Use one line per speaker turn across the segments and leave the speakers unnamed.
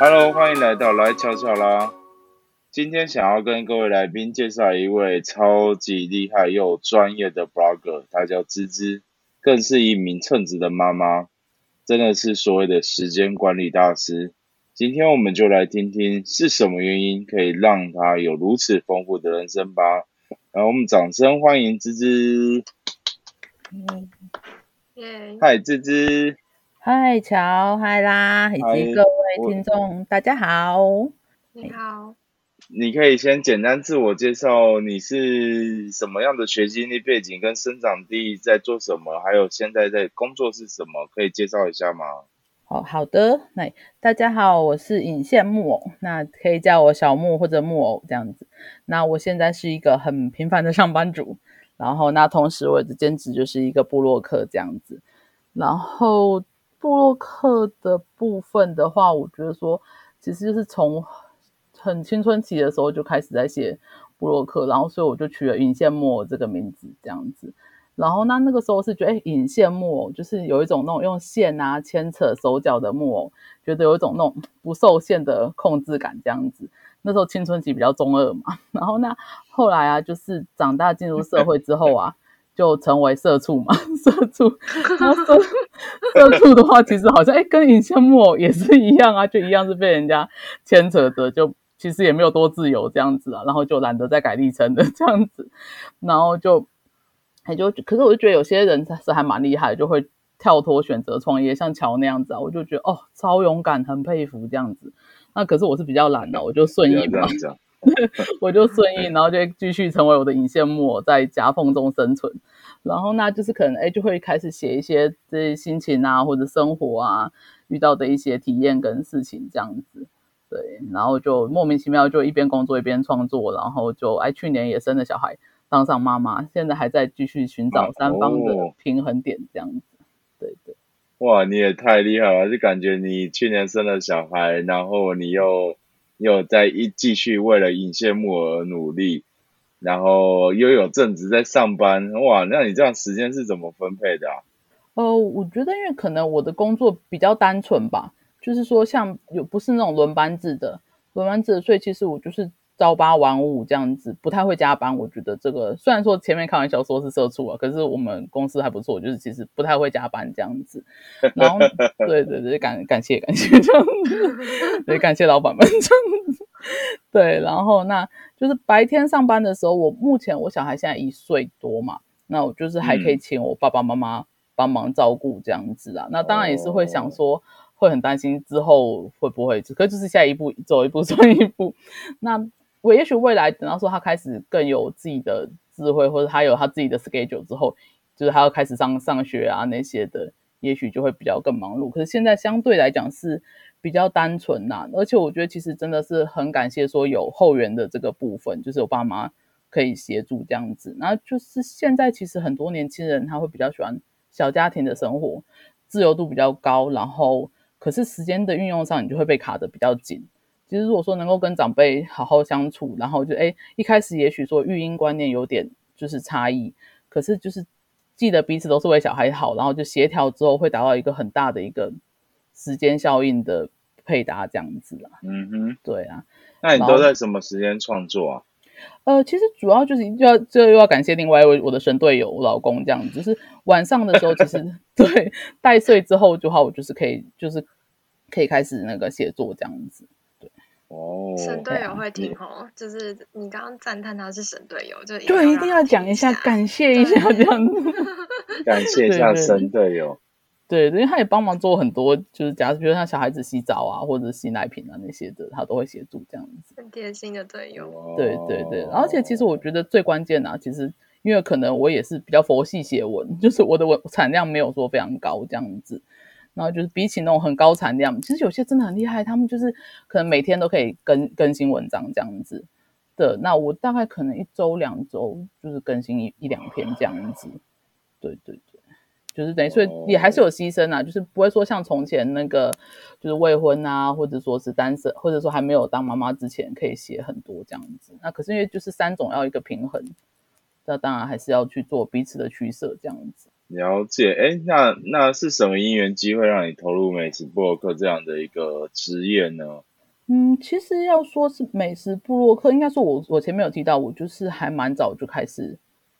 Hello，欢迎来到来瞧瞧啦。今天想要跟各位来宾介绍一位超级厉害又专业的 blogger，他叫芝芝，更是一名称职的妈妈，真的是所谓的时间管理大师。今天我们就来听听是什么原因可以让他有如此丰富的人生吧。然后我们掌声欢迎芝芝。
耶！
嗨，芝芝。
嗨，乔，嗨啦，以及各位听众，大家好。
你好。
你可以先简单自我介绍，你是什么样的学经历背景，跟生长地在做什么，还有现在在工作是什么，可以介绍一下吗？
好好的，那大家好，我是引线木偶，那可以叫我小木或者木偶这样子。那我现在是一个很平凡的上班族，然后那同时我的兼职就是一个布洛克这样子。然后布洛克的部分的话，我觉得说其实就是从很青春期的时候就开始在写布洛克，然后所以我就取了引线木偶这个名字这样子。然后那那个时候是觉得，哎，引线木偶就是有一种那种用线啊牵扯手脚的木偶，觉得有一种那种不受限的控制感这样子。那时候青春期比较中二嘛。然后那后来啊，就是长大进入社会之后啊，就成为社畜嘛。社畜，社社畜的话，其实好像哎，跟引线木偶也是一样啊，就一样是被人家牵扯着，就其实也没有多自由这样子啊。然后就懒得再改历程的 这样子，然后就。也就可是我就觉得有些人是还蛮厉害，就会跳脱选择创业，像乔那样子啊，我就觉得哦超勇敢，很佩服这样子。那可是我是比较懒的，我就顺应嘛，我就顺应，然后就继续成为我的引线木偶，在夹缝中生存。然后那就是可能哎就会开始写一些这些心情啊，或者生活啊遇到的一些体验跟事情这样子。对，然后就莫名其妙就一边工作一边创作，然后就哎去年也生了小孩。当上妈妈，现在还在继续寻找三方的平衡点，这样子，对对。
哇，你也太厉害了！就感觉你去年生了小孩，然后你又又在一继续为了引线木而努力，然后又有正职在上班，哇，那你这样时间是怎么分配的啊？
呃，我觉得因为可能我的工作比较单纯吧，就是说像有不是那种轮班制的，轮班制的，所以其实我就是。朝八晚五这样子，不太会加班。我觉得这个虽然说前面开玩笑说是社畜啊，可是我们公司还不错，就是其实不太会加班这样子。然后，对对对，感感谢感谢这样子，对感谢老板们这样子。对，然后那就是白天上班的时候，我目前我小孩现在一岁多嘛，那我就是还可以请我爸爸妈妈帮忙照顾这样子啊。那当然也是会想说。会很担心之后会不会，可就是下一步走一步 算一步。那我也许未来等到说他开始更有自己的智慧，或者他有他自己的 schedule 之后，就是他要开始上上学啊那些的，也许就会比较更忙碌。可是现在相对来讲是比较单纯呐，而且我觉得其实真的是很感谢说有后援的这个部分，就是我爸妈可以协助这样子。那就是现在其实很多年轻人他会比较喜欢小家庭的生活，自由度比较高，然后。可是时间的运用上，你就会被卡的比较紧。其实如果说能够跟长辈好好相处，然后就哎一开始也许说育婴观念有点就是差异，可是就是记得彼此都是为小孩好，然后就协调之后会达到一个很大的一个时间效应的配搭这样子
啊。嗯哼，
对啊。
那你都在什么时间创作啊？
呃，其实主要就是要这又要感谢另外一位我的神队友，我老公这样子，就是晚上的时候，其实 对带睡之后的话，我就是可以就是可以开始那个写作这样子。对
哦，
神队友会听哦，就是你刚刚赞叹他是神队友，就
对，一定要讲一下，感谢一下这样子，
感谢一下神队友。
对，因为他也帮忙做很多，就是假如比如像小孩子洗澡啊，或者洗奶瓶啊那些的，他都会协助这样子。
很贴心的队友。
对对对，而且其实我觉得最关键啊，其实因为可能我也是比较佛系写文，就是我的文产量没有说非常高这样子。然后就是比起那种很高产量，其实有些真的很厉害，他们就是可能每天都可以更更新文章这样子的。那我大概可能一周两周就是更新一一两篇这样子。对对对。就是等于所以也还是有牺牲啊，就是不会说像从前那个，就是未婚啊，或者说是单身，或者说还没有当妈妈之前可以写很多这样子。那可是因为就是三种要一个平衡，那当然还是要去做彼此的取舍，这样子。
了解，哎，那那是什么因缘机会让你投入美食布洛克这样的一个职业呢？
嗯，其实要说是美食布洛克，应该说我我前面有提到，我就是还蛮早就开始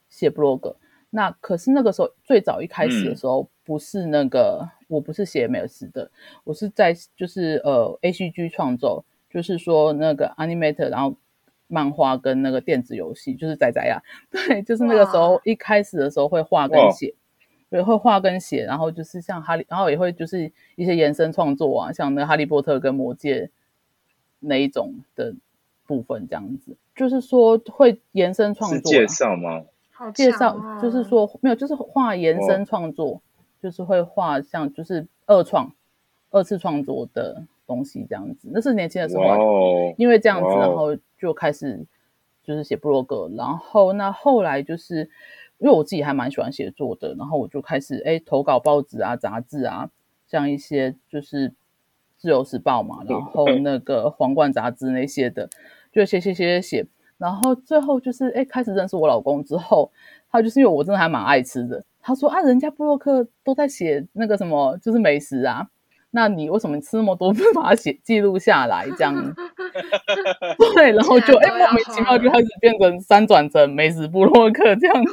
写布洛格。那可是那个时候最早一开始的时候，不是那个我不是写美食的，我是在就是呃 A C G 创作，就是说那个 Animator，然后漫画跟那个电子游戏，就是仔仔呀，对，就是那个时候一开始的时候会画跟写。对，会画跟写，然后就是像哈利，然后也会就是一些延伸创作啊，像那个哈利波特跟魔戒那一种的部分，这样子，就是说会延伸创作。
介绍吗？
介绍就是说没有，就是画延伸创作，就是会画像就是二创、二次创作的东西这样子。那是年轻的时候，因为这样子，然后就开始就是写布洛格，然后那后来就是。因为我自己还蛮喜欢写作的，然后我就开始哎投稿报纸啊、杂志啊，像一些就是《自由时报》嘛，然后那个《皇冠》杂志那些的，就写写写写写，然后最后就是哎开始认识我老公之后，他就是因为我真的还蛮爱吃的，他说啊，人家布洛克都在写那个什么就是美食啊，那你为什么吃那么多不把它写记录下来这样？对，然后就哎莫名其妙就开始变成三转成美食布洛克这样子。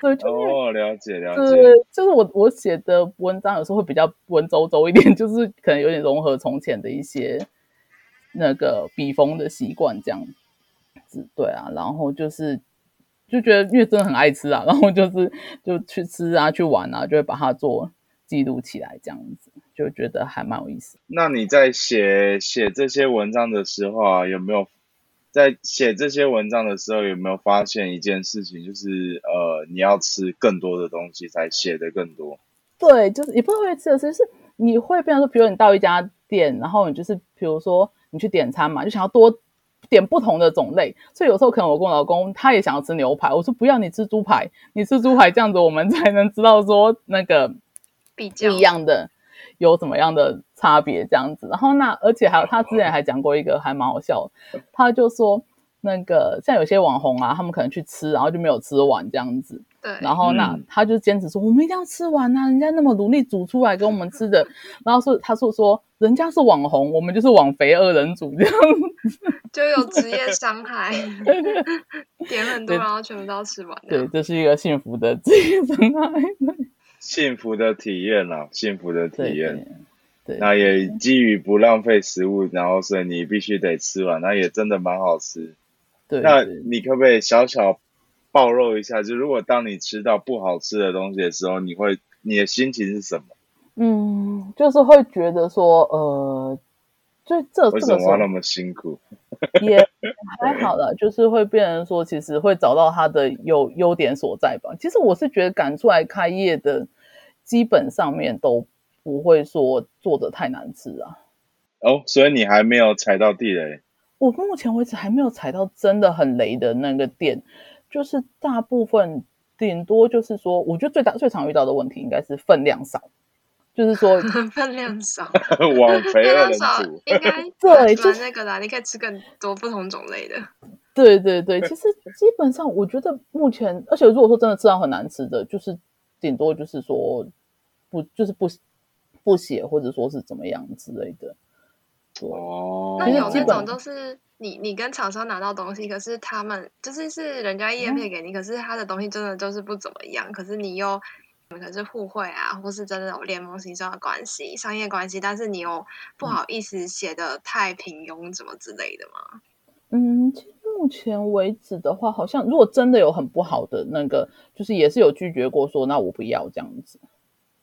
对，
哦，了解了解。
对，就是我我写的文章有时候会比较文绉绉一点，就是可能有点融合从前的一些那个笔锋的习惯这样子。对啊，然后就是就觉得因为真的很爱吃啊，然后就是就去吃啊，去玩啊，就会把它做记录起来，这样子就觉得还蛮有意思。
那你在写写这些文章的时候啊，有没有？在写这些文章的时候，有没有发现一件事情，就是呃，你要吃更多的东西才写的更多？
对，就是也不会吃的是，是你会变成说，比如你到一家店，然后你就是比如说你去点餐嘛，就想要多点不同的种类，所以有时候可能我跟我老公他也想要吃牛排，我说不要，你吃猪排，你吃猪排这样子，我们才能知道说那个
比较
一样的。有怎么样的差别这样子，然后那而且还有他之前还讲过一个还蛮好笑，他就说那个像有些网红啊，他们可能去吃，然后就没有吃完这样子。
对。
然后那他就坚持说，我们一定要吃完啊，人家那么努力煮出来给我们吃的。然后说他说说人家是网红，我们就是网肥二人组这样子，
就有职业伤害，点很多然后全部都要吃完。
对，这是一个幸福的职业伤害。
幸福的体验啦，幸福的体验。对，那也基于不浪费食物，然后所以你必须得吃完，那也真的蛮好吃。
对，
那你可不可以小小暴露一下？就如果当你吃到不好吃的东西的时候，你会你的心情是什么？
嗯，就是会觉得说，呃，就这
为什么那么辛苦？
也还好了，就是会变成说，其实会找到它的优优点所在吧。其实我是觉得赶出来开业的。基本上面都不会说做的太难吃啊。
哦，所以你还没有踩到地雷？
我目前为止还没有踩到真的很雷的那个店，就是大部分顶多就是说，我觉得最大最常遇到的问题应该是分量少，就是说
分量少，
往肥了人煮，
应该
对，就是
那个啦，你可以吃更多不同种类的。
对对对，其实基本上我觉得目前，而且如果说真的吃到很难吃的，就是。顶多就是说不就是不不写或者说是怎么样之类的。
哦，
那有那种就是你你跟厂商拿到东西，可是他们就是是人家叶配给你，可是他的东西真的就是不怎么样，可是你又可能是互惠啊，或是真的有联盟形象的关系、商业关系，但是你又不好意思写的太平庸，怎么之类的吗？
嗯。目前为止的话，好像如果真的有很不好的那个，就是也是有拒绝过，说那我不要这样子。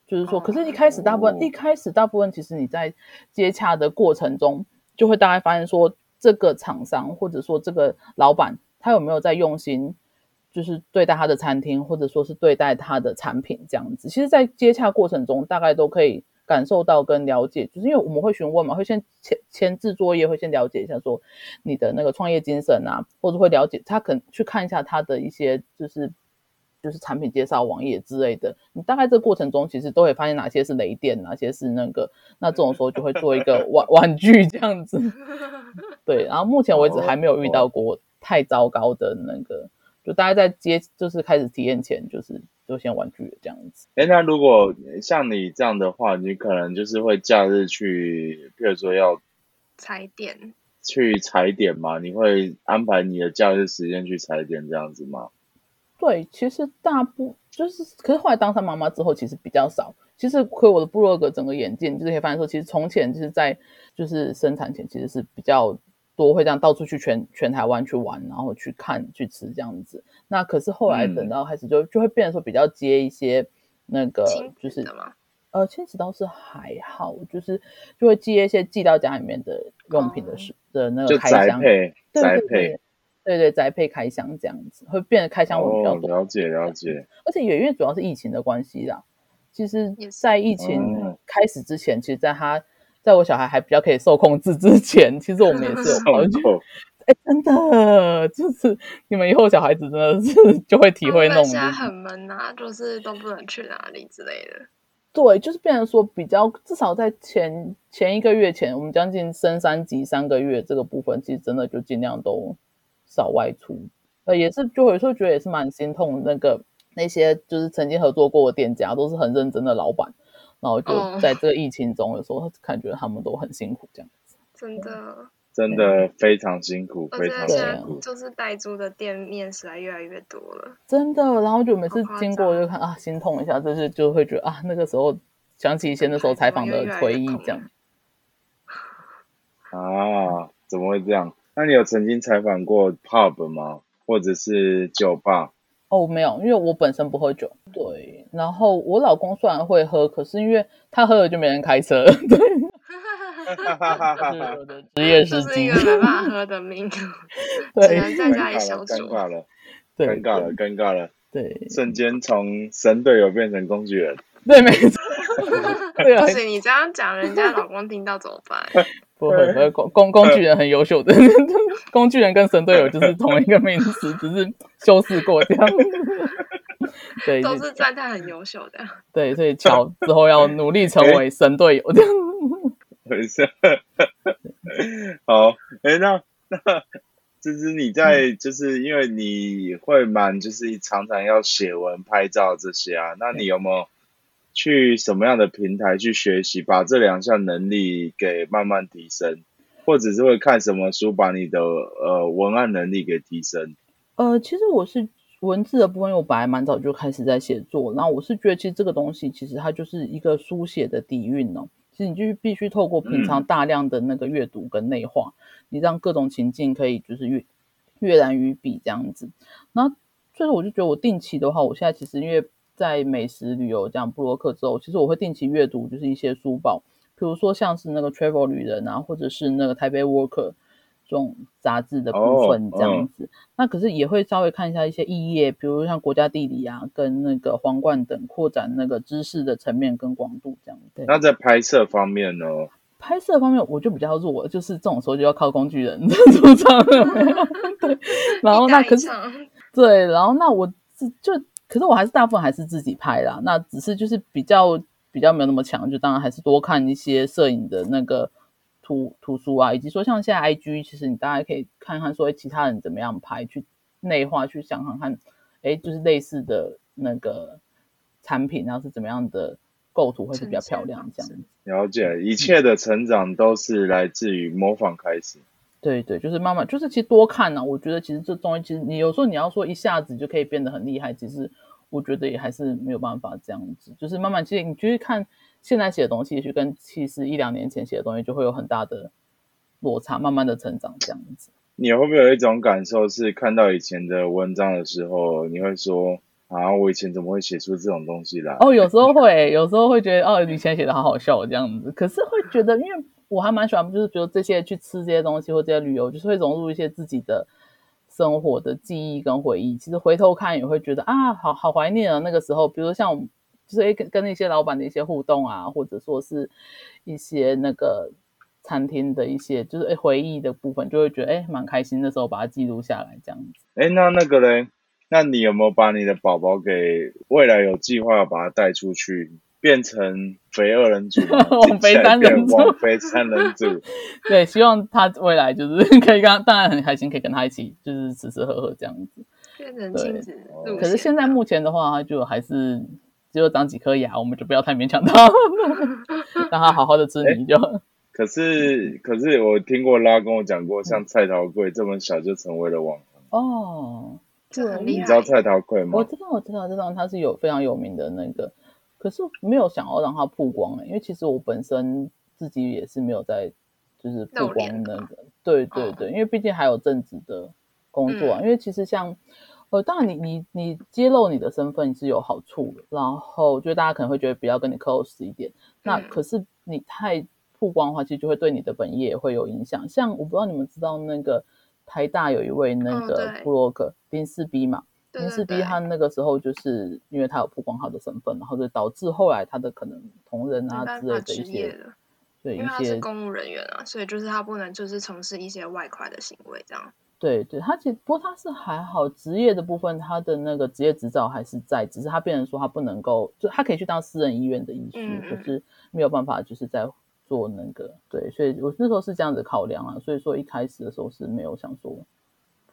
就是说，可是一开始大部分一开始大部分，其实你在接洽的过程中，就会大概发现说，这个厂商或者说这个老板，他有没有在用心，就是对待他的餐厅，或者说是对待他的产品这样子。其实，在接洽过程中，大概都可以。感受到跟了解，就是因为我们会询问嘛，会先前前置作业，会先了解一下说你的那个创业精神啊，或者会了解他可能去看一下他的一些就是就是产品介绍网页之类的。你大概这个过程中，其实都会发现哪些是雷电，哪些是那个，那这种时候就会做一个玩玩具这样子。对，然后目前为止还没有遇到过太糟糕的那个就大家在接就是开始体验前，就是就先玩具了这样子。
哎，那如果像你这样的话，你可能就是会假日去，比如说要
踩点，
去踩点嘛？你会安排你的假日时间去踩点这样子吗？
对，其实大部就是，可是后来当上妈妈之后，其实比较少。其实亏我的部落格整个眼界，就是可以发现说，其实从前就是在就是生产前，其实是比较多会这样到处去全全台湾去玩，然后去看去吃这样子。那可是后来
嗯
等到开始就就会变得说比较接一些那个就是
的吗？
呃，亲子倒是还好，就是就会接一些寄到家里面的用品的是、的那
就
个开箱，对对对。对对，宅配开箱这样子，会变得开箱会比较
哦，
多。
了解了解。
而且也因为主要是疫情的关系啦。其实在疫情
嗯
开始之前，其实在他在我小孩还比较可以受控制之前，其实我们也是有跑去。
送 口
哎，真的，就是你们以后小孩子真的是就会体会那种，
他们现在很闷啊，就是都不能去哪里之类的。
对，就是变成说比较，至少在前前一个月前，我们将近升三级三个月这个部分，其实真的就尽量都少外出。呃，也是，就有时候觉得也是蛮心痛，那个那些就是曾经合作过的店家，都是很认真的老板，然后就
哦
在这个疫情中，有时候感觉他们都很辛苦这样子。
真的，
真的非常辛苦，非常辛苦。
就是代租的店面实在越来越多了。
真的，然后就每次经过就看啊，心痛一下，就是就会觉得啊，那个时候想起以前那时候采访的回忆这样。
啊，怎么会这样？那你有曾经采访过 pub 吗？或者是酒吧？
哦，没有，因为我本身不喝酒。对，然后我老公虽然会喝，可是因为他喝了就没人开车，对，
哈哈哈哈哈！
是我的职业司机
就是一个。没办法喝的命，只能在家里
尴尬了，尴尬了，尴尬了，尴尬了！
对
瞬间从神队友变成工具人。
对，没错。对
不，行，你这样讲，人家老公听到怎么办？
不会不会，工工工具人很优秀的，工具人跟神队友就是同一个名词，只是修饰过这样。对，
都
是
赞叹很优秀的。
对，所以乔之后要努力成为神队友这样。
等一下，好，哎、那那就是你在，就是因为你会蛮，就是常常要写文、拍照这些啊，那你有没有去什么样的平台去学习，把这两项能力给慢慢提升，或者是会看什么书，把你的呃文案能力给提升？
呃，其实我是文字的部分，我本来蛮早就开始在写作，然后我是觉得其实这个东西其实它就是一个书写的底蕴哦。其实你就是必须透过平常大量的那个阅读跟内化，你让各种情境可以就是阅阅然于笔这样子。然后所以我就觉得我定期的话，我现在其实因为在美食旅游这样布洛克之后，其实我会定期阅读就是一些书报，比如说像是那个 Travel 旅人啊，或者是那个台北 Worker 这种杂志的部分这样子。那可是也会稍微看一下一些异业，比如像国家地理啊，跟那个皇冠等，扩展那个知识的层面跟广度这样。对，
那在拍摄方面呢？
拍摄方面我就比较弱，就是这种时候就要靠工具人出 场了。对，然后那可是对，然后那我自就，可是我还是大部分还是自己拍啦。那只是就是比较比较没有那么强，就当然还是多看一些摄影的那个图图书啊，以及说像现在 IG，其实你大概可以看看说，哎，其他人怎么样拍，去内化去想想看，哎，就是类似的那个产品，然后是怎么样的构图会是比较漂亮这样子。
了解，一切的成长都是来自于模仿开始。
对对，就是慢慢，就是其实多看呢、啊。我觉得其实这东西，其实你有时候你要说一下子就可以变得很厉害，其实我觉得也还是没有办法这样子。就是慢慢，其实你去看现在写的东西，也许跟其实一两年前写的东西就会有很大的落差，慢慢的成长这样子。
你会不会有一种感受，是看到以前的文章的时候，你会说啊，我以前怎么会写出这种东西来？
哦，有时候会，有时候会觉得哦，以前写的好好笑这样子。可是会觉得，因为我还蛮喜欢，就是觉得这些去吃这些东西或这些旅游，就是会融入一些自己的生活的记忆跟回忆。其实回头看也会觉得啊，好好怀念啊那个时候。比如像就是跟跟那些老板的一些互动啊，或者说是一些那个餐厅的一些就是诶回忆的部分，就会觉得哎蛮开心。那时候把它记录下来这样子。
哎，那那个嘞，那你有没有把你的宝宝给未来有计划把他带出去？变成肥二人组，
往肥三人组，
往肥三人组。
对，希望他未来就是 可以跟他，当然很开心，可以跟他一起，就是吃吃喝喝这样子。
变成
对
亲子。
可是现在目前的话，就还是只有长几颗牙，我们就不要太勉强他，让他好好的吃你就好。
可是可是我听过拉跟我讲过，像蔡桃贵这么小就成为了网红，
哦，对
这很厉害
你知道蔡桃贵吗
我？知道，我知道，知道他是有非常有名的那个，可是没有想要让它曝光、欸，因为其实我本身自己也是没有在就是曝光那个，对对
哦
对，因为毕竟还有正职的工作啊，
嗯
因为其实像。呃，当然你，你你揭露你的身份是有好处的，然后就大家可能会觉得比较跟你 close 一点。那
嗯
可是你太曝光的话，其实就会对你的本业也会有影响。像我不知道你们知道那个台大有一位那个布洛克林四 B 嘛，林世斌
对
他那个时候就是因为他有曝光他的身份，然后就导致后来他的可能同仁啊之类的一些对一
因为他是
些
公务人员啊，所以就是他不能就是从事一些外快的行为这样。
对对，他其实不过他是还好，职业的部分他的那个职业执照还是在，只是他变成说他不能够，就他可以去当私人医院的医师，
嗯嗯
可是没有办法就是在做那个对，所以我那时候是这样子考量啊，所以说一开始的时候是没有想说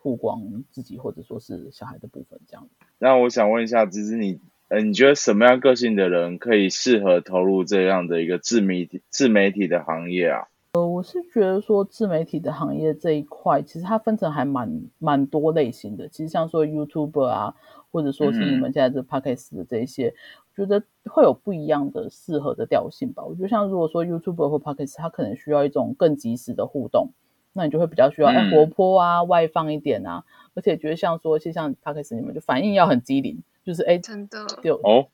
曝光自己或者说是小孩的部分这样。
那我想问一下，芝芝你，呃，你觉得什么样个性的人可以适合投入这样的一个自媒体自媒体的行业啊？
呃我是觉得说自媒体的行业这一块，其实它分成还蛮蛮多类型的。其实像说 YouTuber 啊，或者说是你们现在这 Podcast 的这一些，我觉得会有不一样的适合的调性吧。我觉得像如果说 YouTuber 或 Podcast，它可能需要一种更及时的互动，那你就会比较需要哎、
嗯。
活泼啊、外放一点啊，而且觉得像说，其实像 Podcast 你们就反应要很机灵，就是哎
真的，
丢
哦，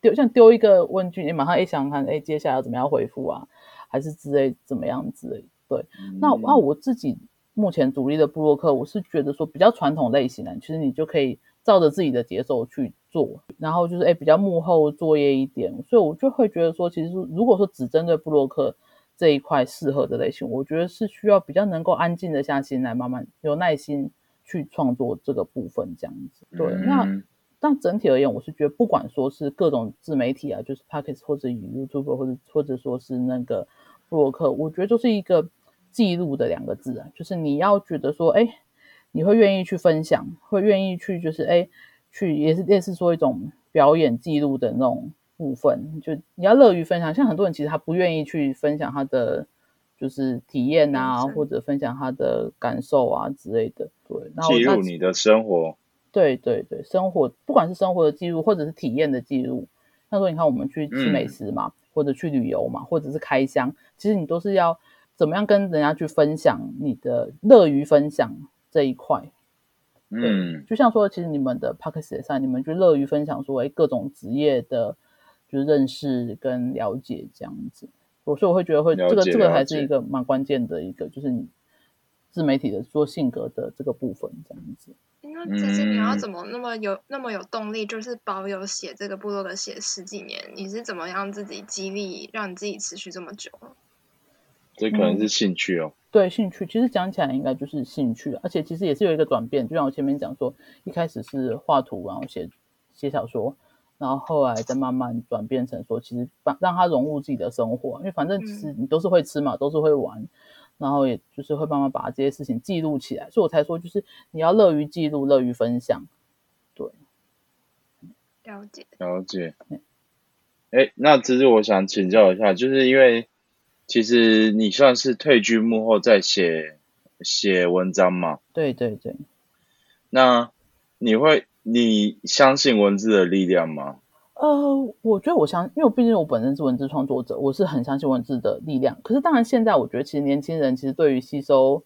丢像丢一个问句，你马上一想看，哎，接下来要怎么样回复啊，还是之类怎么样子类。对，那
嗯。
那我自己目前主力的布洛克，我是觉得说比较传统类型的，其实你就可以照着自己的节奏去做，然后就是哎比较幕后作业一点，所以我就会觉得说，其实如果说只针对部落客这一块适合的类型，我觉得是需要比较能够安静的下心来慢慢有耐心去创作这个部分这样子。对，那
嗯
但整体而言，我是觉得不管说是各种自媒体啊，就是 Pockets 或者 YouTube 或者或者说是那个布洛克，我觉得就是一个记录的两个字啊，就是你要觉得说，哎，你会愿意去分享，会愿意去就是哎去也是类似说一种表演记录的那种部分，就你要乐于分享。像很多人其实他不愿意去分享他的就是体验啊，或者分享他的感受啊之类的。对，然后
记录你的生活，
对对对，生活不管是生活的记录，或者是体验的记录，那说你看我们去吃美食嘛，或者去旅游嘛，或者是开箱，其实你都是要怎么样跟人家去分享你的乐于分享这一块。
嗯，
就像说，其实你们的 p o c a s t 上，你们就乐于分享说，哎，各种职业的，就是认识跟了解这样子。我所以我会觉得会
了
这个这个还是一个蛮关键的一个，就是你自媒体的做性格的这个部分这样子。
那其实你要
嗯
怎么那么有那么有动力，就是保有写这个部落的写十几年，你是怎么样自己激励，让你自己持续这么久？
这可能是兴趣哦。
对兴趣，其实讲起来应该就是兴趣，而且其实也是有一个转变。就像我前面讲说，一开始是画图，然后写写小说，然后后来再慢慢转变成说，其实让让他融入自己的生活。因为反正其实你都是会吃嘛，都是会玩，然后也就是会慢慢把这些事情记录起来。所以我才说，就是你要乐于记录，乐于分享。对，
了解，
了解。哎，那其实，我想请教一下，就是因为其实你算是退居幕后在写写文章嘛，
对对对。
那你会你相信文字的力量吗？
呃，我觉得我相，因为我毕竟我本身是文字创作者，我是很相信文字的力量。可是当然，现在我觉得其实年轻人其实对于吸收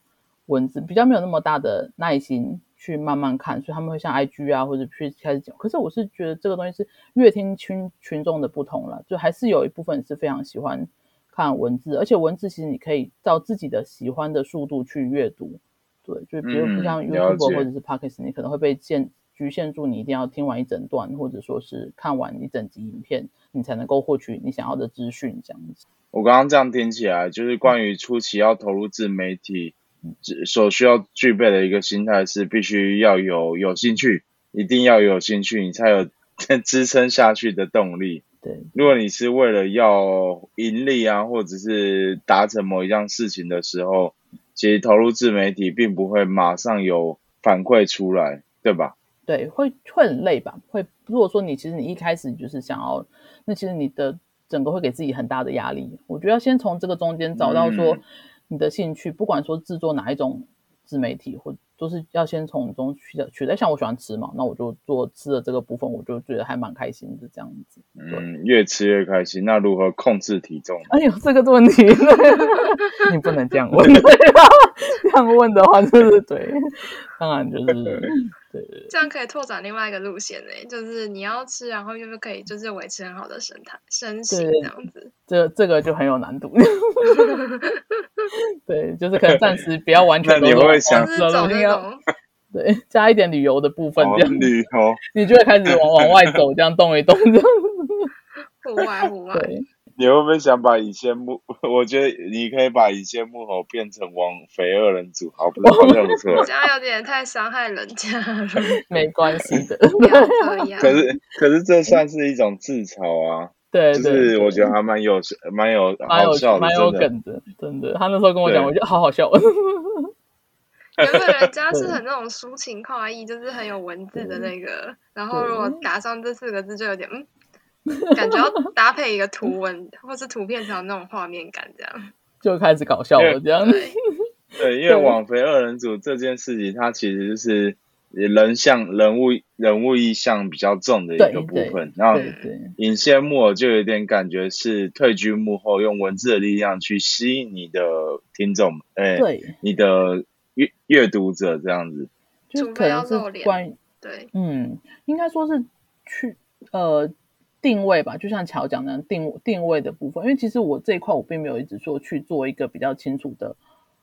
文字比较没有那么大的耐心去慢慢看，所以他们会像 IG 啊或者去开始讲。可是我是觉得这个东西是越听群群众的不同了，就还是有一部分是非常喜欢看文字，而且文字其实你可以照自己的喜欢的速度去阅读。对，就比如不像 YouTube
解
或者是 Podcast，你可能会被限局限住，你一定要听完一整段，或者说是看完一整集影片，你才能够获取你想要的资讯，这样子。
我刚刚这样听起来，就是关于初期要投入自媒体，只所需要具备的一个心态是，必须要有有兴趣，一定要有兴趣，你才有 支撑下去的动力。
对，
如果你是为了要盈利啊，或者是达成某一样事情的时候，其实投入自媒体并不会马上有反馈出来，对吧？
对，会会很累吧？会，如果说你其实你一开始就是想要，那其实你的整个会给自己很大的压力。我觉得要先从这个中间找到说
嗯
你的兴趣，不管说制作哪一种自媒体，或都是要先从中取得取得。像我喜欢吃嘛，那我就做吃的这个部分，我就觉得还蛮开心的这样子。
嗯，越吃越开心。那如何控制体重？
哎呦，这个问题 你不能这样问，这样问的话就是对，当然就是对对
这样可以拓展另外一个路线呢，就是你要吃，然后又可以就是维持很好的身材身形这样子。
这这个就很有难度。对，就是可能暂时不要完全
那你
都
会想
是走那
要
种
对加一点旅游的部分，
哦
这样
旅游，
你就会开始往往外走，这样动一动，这样
户外户外，
对。
你会不会想把以前木？我觉得你可以把以前木偶变成王肥二人组，好不好像不错。
这样有点太伤害人家了，
没关系的。
不要这样。
可是可是这算是一种自嘲啊，就
对就，
是我觉得还蛮有蛮有
蛮有
好笑的，
蛮有。梗的，真的。他那时候跟我讲，我觉得好好笑。
原本人家是很那种抒情快意，就是很有文字的那个，然后如果打上这四个字，就有点嗯，感觉要搭配一个图文 或是图片才有那种画面感，这样。
就开始搞笑了，这样。
对，
对，因为
对
网肥二人组这件事情，它其实就是人像人物人物意象比较重的一
对
个部
对
分。然后
对对
尹羡木偶就有点感觉是退居幕后，用文字的力量去吸引你的听众，哎、
对，
你的阅阅读者这样子。
就是
除非
可能是
要露脸
关于
对，
嗯，应该说是去呃定位吧，就像乔讲的定定位的部分，因为其实我这一块我并没有一直说去做一个比较清楚的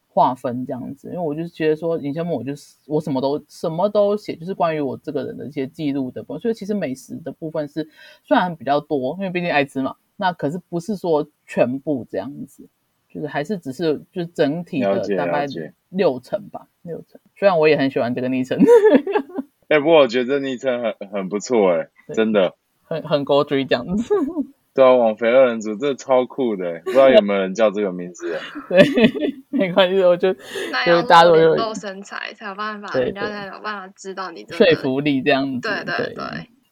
划分这样子，因为我就是觉得说尹先木，我就是我什么都什么都写，就是关于我这个人的一些记录的部分，所以其实美食的部分是虽然比较多，因为毕竟爱吃嘛，那可是不是说全部这样子。就是还是只是就是整体的大概六成吧，六成。虽然我也很喜欢这个昵称，
哎、不过我觉得昵称很很不错，哎，
对
真的。
很很狗嘴这样子。
对啊，网肥二人组这超酷的，不知道有没有人叫这个名字？
对，没关系，我就
那要
就是大家都有
露身材才有办法，人家才有办法知道你真
说。服力这样子。
对对
对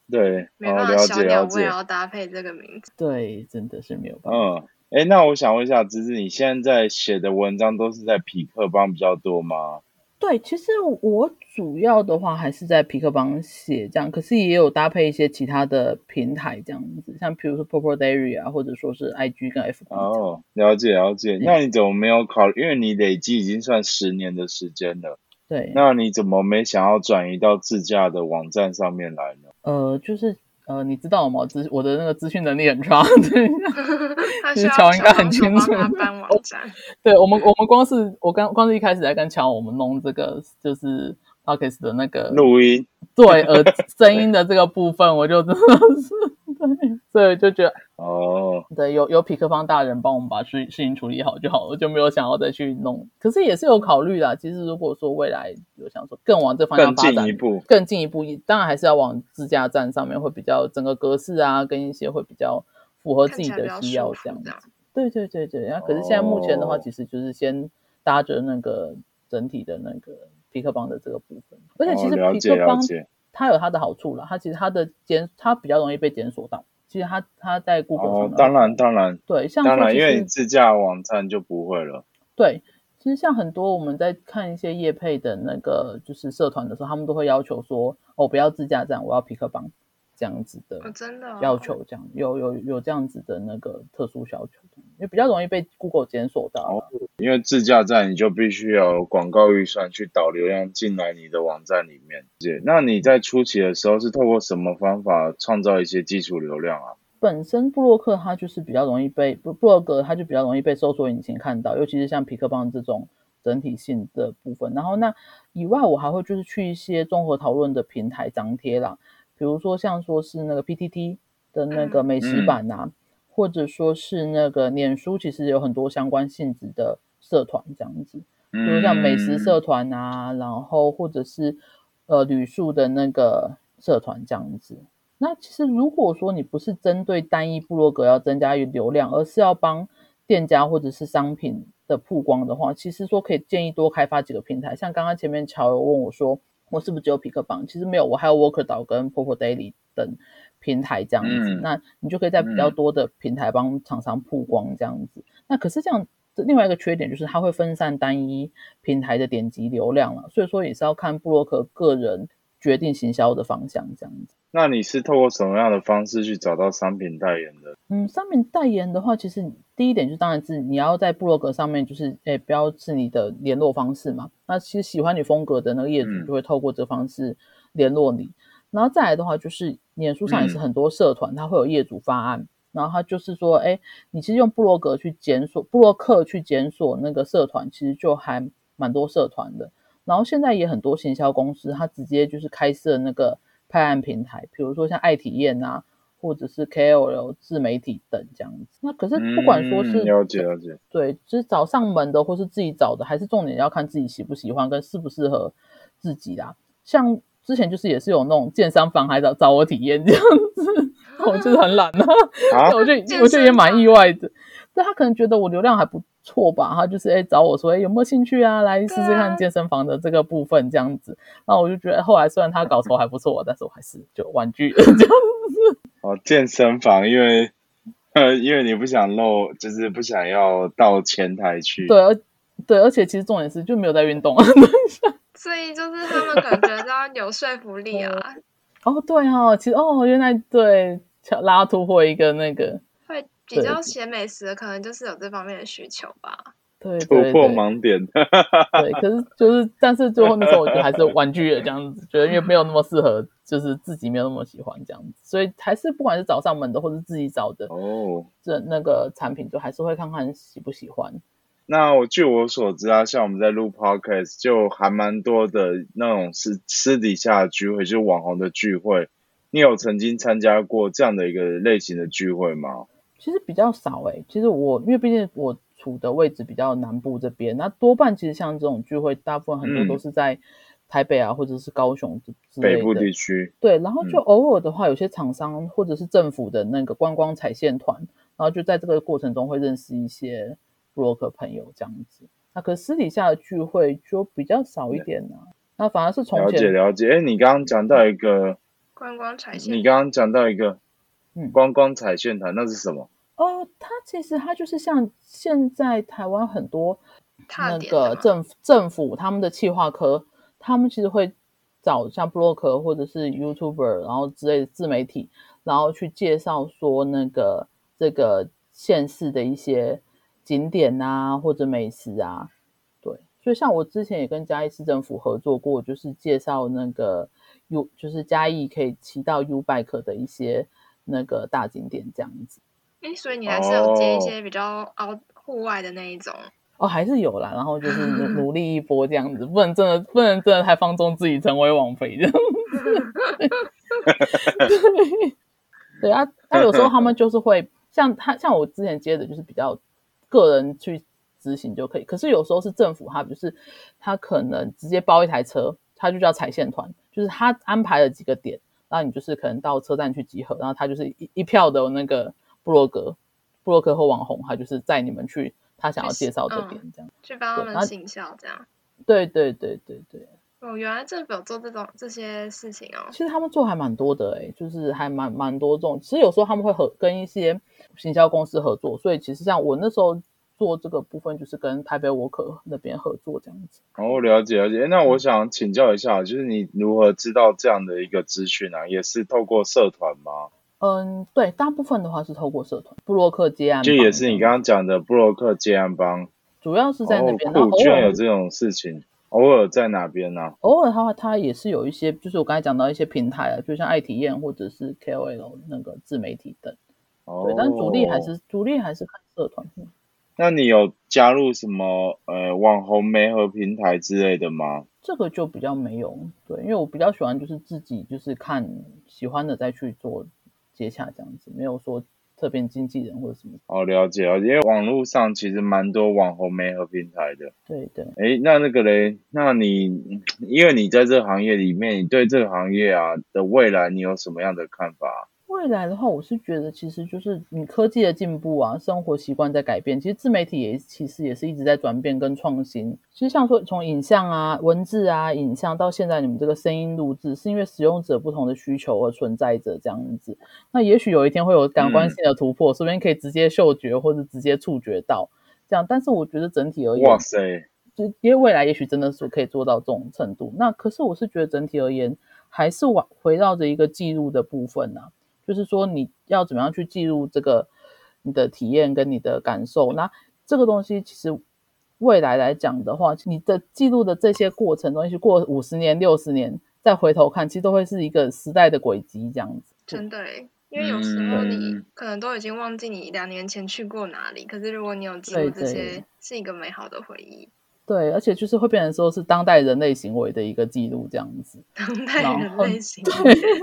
对，
对，
没办法，小
解了解
鸟胃。要搭配这个名字。
对，真的是没有办法。
嗯，哎，那我想问一下，芝芝，你现在写的文章都是在匹克邦比较多吗？
对，其实我主要的话还是在皮克邦写这样，可是也有搭配一些其他的平台这样子，像比如说 Purple Diary 啊，或者说是 IG 跟 FB。
哦，了解了解。那你怎么没有考虑？因为你累积已经算十年的时间了，
对，
那你怎么没想要转移到自驾的网站上面来呢？
呃，就是呃，你知道吗？资我的那个资讯能力很差，对。其实乔应该很清楚
搬网站。
对我们，我们光是我刚光是一开始在跟乔我们弄这个就是 Podcast 的那个
录音
对呃声音的这个部分，我就真的是对，所以就觉得
哦，
对有有匹克方大人帮我们把事事情处理好就好了，就没有想要再去弄。可是也是有考虑啦，其实如果说未来有想说更往这方向发展，
进一步。
更进一步，当然还是要往自驾站上面会比较整个格式啊，跟一些会比较符合自己的需要这样子。对对对对，然后可是现在目前的话，
哦
其实就是先搭着那个整体的那个皮克邦的这个部分，而且其实皮克邦它有它的好处了，它其实它的检它比较容易被检索到。其实它它在 Google 上，
哦当然当然
对，像
当然，因为你自驾网站就不会了。
对，其实像很多我们在看一些业配的那个就是社团的时候，他们都会要求说，哦，不要自驾站，我要皮克邦这样子的
哦，真的哦
要求，这样有有有这样子的那个特殊要求，因为比较容易被 Google 检索到啦。
因为自驾站你就必须要有广告预算去导流量进来你的网站里面。姐那你在初期的时候是透过什么方法创造一些基础流量啊？
本身布洛克它就是比较容易被布布洛格，它就比较容易被搜索引擎看到，尤其是像皮克邦这种整体性的部分。然后那以外，我还会就是去一些综合讨论的平台张贴啦，比如说像说是那个 PTT 的那个美食版啊，或者说是那个脸书，其实有很多相关性质的社团这样子。比如像美食社团啊，然后或者是呃旅宿的那个社团这样子。那其实如果说你不是针对单一部落格要增加流量，而是要帮店家或者是商品的曝光的话，其实说可以建议多开发几个平台。像刚刚前面乔有问我说，我是不是只有匹克邦？其实没有，我还有 Worker 岛跟 p o p o Daily 等平台这样子。
嗯
那你就可以在比较多的平台帮厂商曝光这样子。那可是这样，另外一个缺点就是它会分散单一平台的点击流量了，所以说也是要看布洛克个人决定行销的方向这样子。
那你是透过什么样的方式去找到商品代言的？
嗯，商品代言的话，其实第一点就是当然是你要在部落格上面就是诶标志你的联络方式嘛。那其实喜欢你风格的那个业主
嗯
就会透过这个方式联络你。然后再来的话，就是脸书上也是很多社团，它会有业主发案，然后它就是说，哎，你其实用部落格去检索，布洛克去检索那个社团，其实就还蛮多社团的。然后现在也很多行销公司，它直接就是开设那个拍案平台，比如说像爱体验啊，或者是 KOL 自媒体等这样子。那可是不管说是、
嗯了解了解，
对，就是找上门的或是自己找的，还是重点要看自己喜不喜欢跟适不适合自己啦。像之前就是也是有那种健身房还找找我体验这样子，我就是很懒啊，
啊
我就
健
我就也蛮意外的。但他可能觉得我流量还不错吧，他就是哎、找我说哎、有没有兴趣啊，来试试看健身房的这个部分这样子。然后我就觉得后来虽然他搞头还不错，但是我还是就婉拒了 这样子。
哦，健身房，因为呃，因为你不想露，就是不想要到前台去。
对，而对，而且其实重点是就没有在运动。
所以就是他们感觉得要有说服力啊，
哦，对哦，其实哦，原来对巧拉突破一个那个，
会比较写美食的，可能就是有这方面的需求吧。
对
突破盲点，
对，可是就是，但是最后那时候我觉得还是婉拒了这样子，觉得因为没有那么适合，就是自己没有那么喜欢这样子，所以还是不管是找上门的或者自己找的
哦。
这那个产品，就还是会看看喜不喜欢。
那我据我所知啊，像我们在录 podcast，就还蛮多的那种私私底下的聚会，就是网红的聚会。你有曾经参加过这样的一个类型的聚会吗？
其实比较少诶、其实我因为毕竟我处的位置比较南部这边，那多半其实像这种聚会，大部分很多
嗯。
都是在台北啊，或者是高雄之之类的。
北部地区，
对，然后就
嗯。
偶尔的话，有些厂商或者是政府的那个观光采线团，然后就在这个过程中会认识一些布洛克朋友这样子。那可是私底下的聚会就比较少一点呢、那反而是从
了解
前
了解。哎，你刚刚讲到一个，
观光产线。
你刚刚讲到一个
嗯。
观光彩炫团，那是什么？
哦，它其实它就是像现在台湾很多那个政府政府他们的企划科，他们其实会找像布洛克或者是 YouTuber，然后之类的自媒体，然后去介绍说那个这个县市的一些景点啊或者美食啊，对，所以像我之前也跟嘉义市政府合作过，就是介绍那个 U，就是嘉义可以骑到 U Bike 的一些那个大景点这样子。
哎，所以你还是有接一
哦
些比较 out 户外的那一种。
哦，还是有啦，然后就是努 努力一波这样子，不能真的不能真的太放纵自己成为网肥这样子。对，对啊，那有时候他们就是会像他像我之前接的就是比较个人去执行就可以，可是有时候是政府他就是他可能直接包一台车，他就叫踩线团，就是他安排了几个点，然后你就是可能到车站去集合，然后他就是一一票的那个布洛格、布洛克或网红，他就是载你们去他想要介绍这边这样。
去帮他们行销这样。
对对对对对，
哦，原来政府有做这种这些事情哦。
其实他们做还蛮多的诶、就是还蛮蛮多这种。其实有时候他们会合跟一些行销公司合作，所以其实像我那时候做这个部分，就是跟台北沃克那边合作这样子。
哦，了解了解。诶那我想请教一下，就是你如何知道这样的一个资讯啊？也是透过社团吗？
嗯，对，大部分的话是透过社团布洛克接案，
就也是你刚刚讲的布洛克接案帮，
主要是在那
哦
边，偶
居然有
尔
这种事情，偶尔在哪边呢、
偶尔的话，它也是有一些，就是我刚才讲到一些平台啊，就像爱体验或者是 KOL 那个自媒体等，
哦，
对，但主力还是主力还是看社团。嗯
那你有加入什么呃网红媒合平台之类的吗？
这个就比较没有，对，因为我比较喜欢就是自己就是看喜欢的再去做接洽这样子，没有说特别经纪人或者什么。
哦，了解了解，因为网络上其实蛮多网红媒合平台的。
对对，
哎，那那个嘞，那你因为你在这个行业里面，你对这个行业啊的未来你有什么样的看法？
未来的话，我是觉得其实就是你科技的进步啊，生活习惯在改变，其实自媒体也其实也是一直在转变跟创新。其实像说从影像啊、文字啊、影像到现在你们这个声音录制，是因为使用者不同的需求而存在着这样子。那也许有一天会有感官性的突破，说不定可以直接嗅觉或者直接触觉到这样。但是我觉得整体而言，
哇塞，
就因为未来也许真的是可以做到这种程度。那可是我是觉得整体而言，还是往围绕着一个记录的部分呐、就是说你要怎么样去记录这个你的体验跟你的感受。那这个东西其实未来来讲的话，你的记录的这些过程东西，过五十年、六十年再回头看，其实都会是一个时代的轨迹这样子。
真的诶，因为有时候你
嗯
可能都已经忘记你两年前去过哪里，可是如果你有记录这些，是一个美好的回忆。
对，而且就是会变成说是当代人类行为的一个记录这样子，
当代人类型，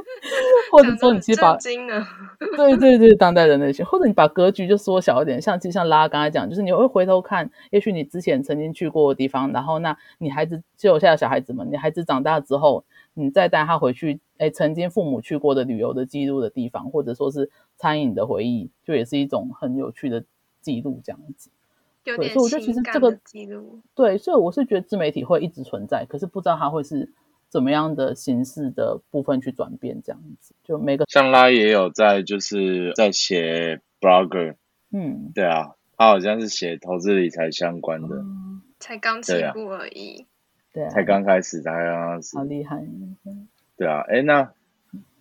或者说你其实把对对对，当代人类型，或者你把格局就缩小一点，像其实像拉刚才讲，就是你会回头看，也许你之前曾经去过的地方，然后那你孩子就有现在小孩子们，你孩子长大之后，你再带他回去，哎，曾经父母去过的旅游的记录的地方，或者说是餐饮的回忆，就也是一种很有趣的记录这样子。
有点
对所以我觉得其实这个
的记录。
对，所以我是觉得自媒体会一直存在，可是不知道它会是怎么样的形式的部分去转变这样子，就每个
像拉也有在就是在写 blogger，
嗯。
对啊，他好像是写投资理财相关的，
嗯
才刚起步而已，
对啊，
才刚开始，才刚开始
好，厉害，
对啊，哎，那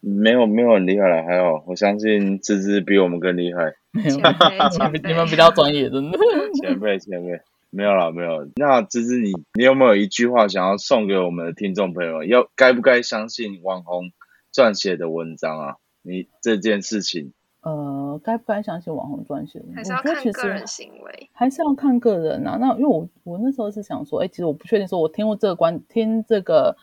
没有没有很厉害了，还有我相信芝芝比我们更厉害，
没有
前，辈前辈，
你们比较专业，真的。
前辈前辈，没有了没有。那芝芝你你有没有一句话想要送给我们的听众朋友？要该不该相信网红撰写的文章啊？你这件事情，
呃，该不该相信网红撰写的？
还是要
我觉得其实
看个人行为。
还是要看个人啊。那因为我我那时候是想说，哎，其实我不确定，说我听过这个观听这个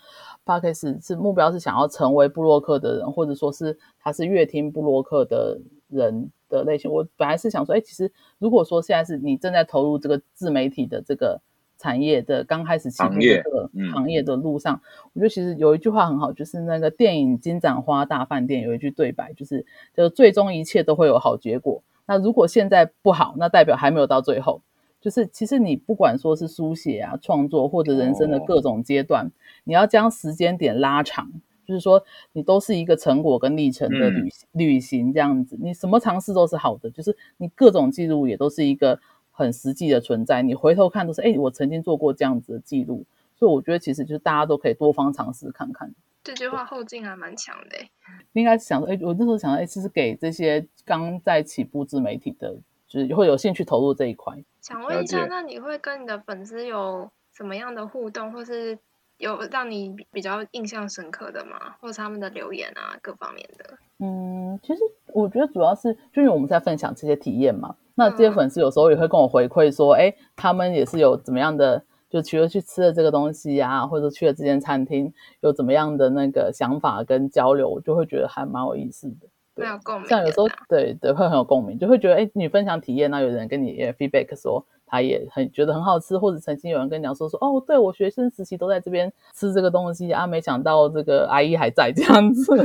podcast 是目标是想要成为布洛克的人，或者说是他是乐听布洛克的人的类型。我本来是想说，哎，其实如果说现在是你正在投入这个自媒体的这个产业的刚开始起步的
行业
这个
嗯
行业的路上，我觉得其实有一句话很好，就是那个电影《金盏花大饭店》有一句对白，就是就是最终一切都会有好结果。那如果现在不好，那代表还没有到最后。就是其实你不管说是书写啊、创作或者人生的
哦
各种阶段，你要将时间点拉长，就是说你都是一个成果跟历程的
嗯
旅、旅行这样子。你什么尝试都是好的，就是你各种记录也都是一个很实际的存在。你回头看都是，哎，我曾经做过这样子的记录。所以我觉得其实就是大家都可以多方尝试看看。
这句话后劲还蛮强的欸，
应该是想说，哎，我那时候想到，哎，其实给这些刚在起步自媒体的，就是会有兴趣投入这一块。
想问一下，那你会跟你的粉丝有什么样的互动，或是有让你比较印象深刻的吗？或者他们的留言啊，各方面的？
嗯，其实我觉得主要是，就因为我们在分享这些体验嘛，那这些
嗯
粉丝有时候也会跟我回馈说，哎、他们也是有怎么样的，就除了去吃了这个东西啊，或者去了这间餐厅，有怎么样的那个想法跟交流，我就会觉得还蛮有意思的。对
蛮有共鸣
像有时候对对会很有共鸣，就会觉得哎，你分享体验，那有人跟你也 feedback 说他也很觉得很好吃，或者曾经有人跟你讲说说哦，对我学生时期都在这边吃这个东西啊，没想到这个阿姨还在这样子。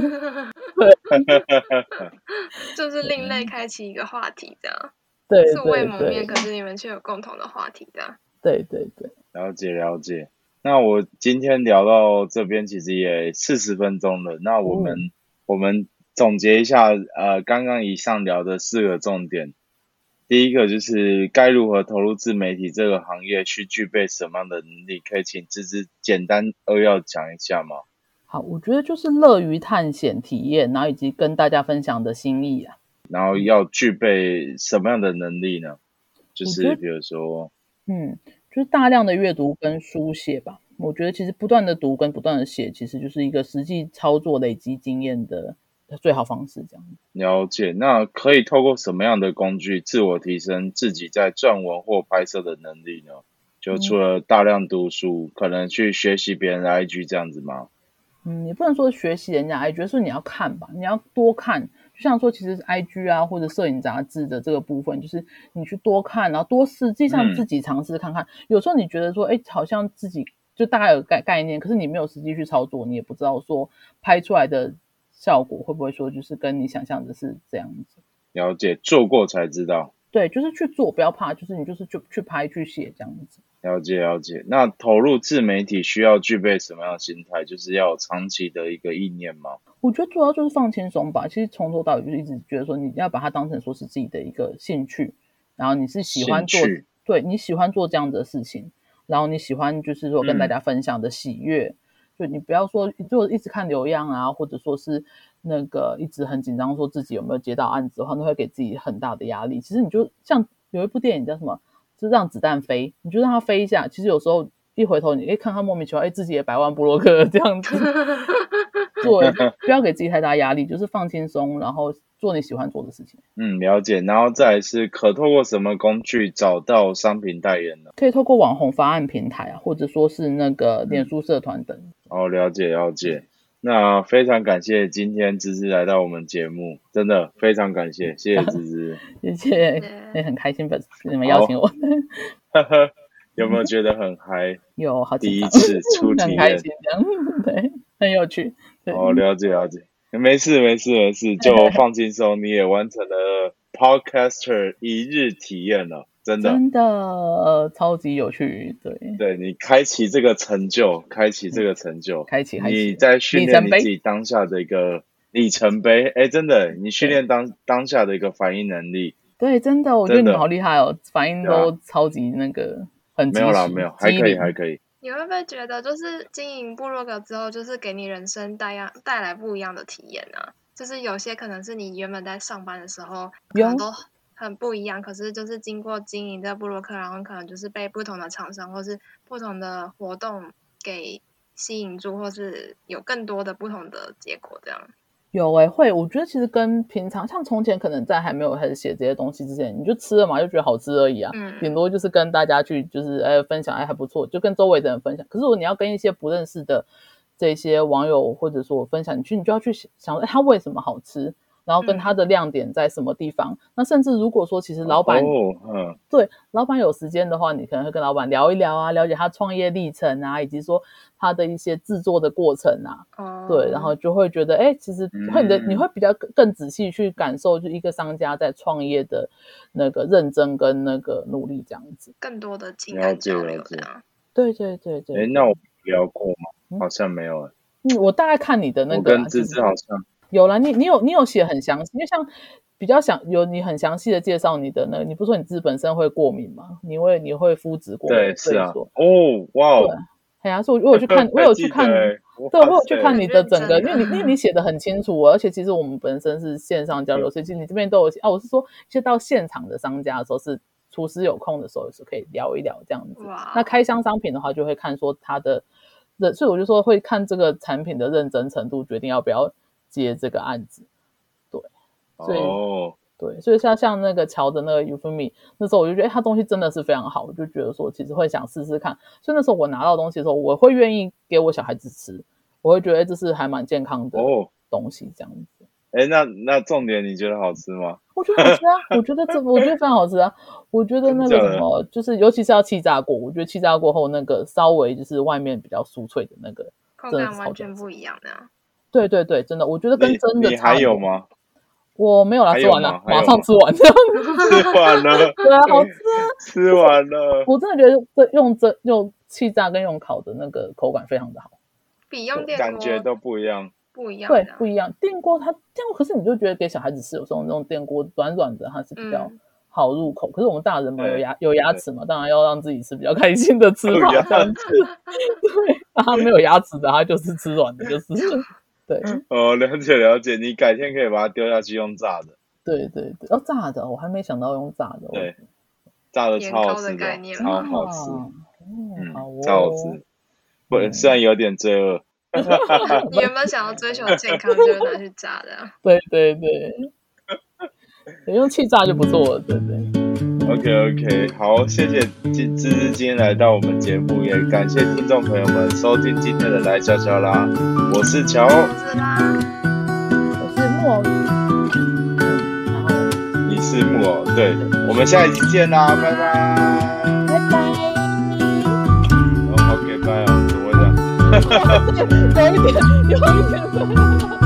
就是另类开启一个话题，这样
对
素未谋面，可是你们却有共同的话题，这样。
对对对，
了解了解。那我今天聊到这边，其实也四十分钟了。那我们、我们总结一下，呃，刚刚以上聊的四个重点。第一个就是该如何投入自媒体这个行业，需具备什么样的能力？可以请芝芝简单扼要讲一下吗？
好，我觉得就是乐于探险体验，然后以及跟大家分享的心意啊。
然后要具备什么样的能力呢？就是比如说，
嗯，就是大量的阅读跟书写吧。我觉得其实不断的读跟不断的写，其实就是一个实际操作累积经验的最好方式。这样
了解，那可以透过什么样的工具自我提升自己在撰文或拍摄的能力呢？就除了大量读书，可能去学习别人的 IG 这样子吗？
嗯，也不能说学习人家 IG，而是你要看吧，你要多看。就像说，其实 IG 啊或者摄影杂志的这个部分，就是你去多看，然后多实际上
嗯
自己尝试看看。有时候你觉得说，哎，好像自己就大概有概概念，可是你没有实际去操作，你也不知道说拍出来的效果会不会说就是跟你想象的是这样子？
了解，做过才知道。
对，就是去做，不要怕，就是你就是去去拍去写这样子。
了解了解。那投入自媒体需要具备什么样的心态？就是要有长期的一个意念吗？
我觉得主要就是放轻松吧。其实从头到尾就是一直觉得说，你要把它当成说是自己的一个兴趣，然后你是喜欢做，对你喜欢做这样子的事情，然后你喜欢就是说跟大
嗯
家分享的喜悦，就你不要说就一直看流量啊，或者说是那个一直很紧张，说自己有没有接到案子的话，那会给自己很大的压力。其实你就像有一部电影叫什么，就是让子弹飞，你就让它飞一下。其实有时候一回头，你哎看他莫名其妙，哎自己也百万布洛克了这样子。对，不要给自己太大压力，就是放轻松，然后做你喜欢做的事情。
嗯，了解。然后再来是可透过什么工具找到商品代言呢？
可以透过网红发案平台啊，或者说是那个脸书社团等。
哦，了解了解。那非常感谢今天芝芝来到我们节目，真的非常感谢，谢谢芝芝。
谢谢，也很开心本你们邀请我，
呵呵，有没有觉得很嗨？
有好
第一次初体验
很开心，这样对，很有趣。
哦，了解了解，没事没事没事，就放轻松，你也完成了 Podcaster 一日体验了，真的。
真的、呃超级有趣，对，
对你开启这个成就，开启这个成就，
开启
你在训练你自己当下的一个里程碑。哎，真的，你训练当当下的一个反应能力。
对，真的，我觉得你们好厉害哦，反应都超级那个，很
没有啦，没有，还可以，还可以。
你会不会觉得，就是经营部落格之后，就是给你人生带样带来不一样的体验呢、就是有些可能是你原本在上班的时候，可
有
能都很不一样，可是就是经过经营这个部落客，然后可能就是被不同的厂商或是不同的活动给吸引住，或是有更多的不同的结果，这样。
有诶、会，我觉得其实跟平常像从前可能在还没有开始写这些东西之前，你就吃了嘛，就觉得好吃而已啊，
嗯
顶多就是跟大家去就是哎分享，哎还不错，就跟周围的人分享。可是如果你要跟一些不认识的这些网友或者说我分享，你去你就要去想，哎他为什么好吃，然后跟
嗯
他的亮点在什么地方。那甚至如果说其实老板、
哦，嗯，
对，老板有时间的话，你可能会跟老板聊一聊啊，了解他创业历程啊，以及说他的一些制作的过程啊。
哦，
对，然后就会觉得，哎，其实会你的、
嗯
你会比较更更仔细去感受，就一个商家在创业的那个认真跟那个努力这样子。
更多的情
了解
感交流
了解
这样。
对对对对。
哎，那我们聊过吗？
嗯
好像没有哎，
嗯，我大概看你的那
我
个我
跟芝
就是
芝好像
有了，你你有你有写很详细，因为像比较详有你很详细的介绍你的那个，你不是说你自己本身会过敏吗？你会你会肤质过敏，
对是啊，
所以说
哦，哇哦，
哎呀，所以我 我有去看，我有去看对，我有去看你的整个，因为你因为你写的很清楚，而且其实我们本身是线上交流，所以其实你这边都有啊。我是说，其实到现场的商家的时候，是厨师有空的时候，也是可以聊一聊这样子。
哇，
那开箱商品的话，就会看说它的认，所以我就说会看这个产品的认真程度，决定要不要接这个案子。对所以
哦，
对，所以像像那个乔的那个 Ufumi，那时候我就觉得，哎，他东西真的是非常好，我就觉得说，其实会想试试看。所以那时候我拿到东西的时候，我会愿意给我小孩子吃，我会觉得哎这是还蛮健康的
哦，
东西，这样子。
哎，那那重点你觉得好吃吗？
我觉得好吃啊，我觉得这我觉得非常好吃啊。我觉得那个什么，就是尤其是要气炸过，我觉得气炸过后那个稍微就是外面比较酥脆的那个，
口感完全不一样的啊。
对对对，真的，我觉得跟真的
你还有？吗？
我没有啦，吃完了马上吃完这样。
吃完了，
对啊，好吃啊。
吃完了，
我真的觉得这用这用气炸跟用烤的那个口感非常的好，
比用电锅
感觉都不一样。
不一样
对不一样。电锅它电锅，可是你就觉得给小孩子吃，有时候那种电锅软软的，它是比较
嗯
好入口。可是我们大人嘛，有牙有牙齿嘛，当然要让自己吃比较开心的吃法这样子。对，那他没有牙齿的，他就是吃软的，就是对
哦，了解了解，你改天可以把它丢下去用炸的，
对对对。哦，炸的，我还没想到用炸的。
对炸的
年
超好吃超好吃，
哦，嗯，好哦，
超好吃。不，虽然有点罪恶，
你原本想要追求健康，就是拿去炸的啊。
对对对，对 用气炸就不错了，对对。
OK OK，好，谢谢今芝芝今天来到我们节目，也感谢听众朋友们收听今天的来悄悄啦，我是乔，
不是啦，
我是木偶，嗯，然后
你是木偶，对，我们下一期见啦，拜拜。
拜拜。
哦，好给拜哦，怎么会这样？
有一点，有一点。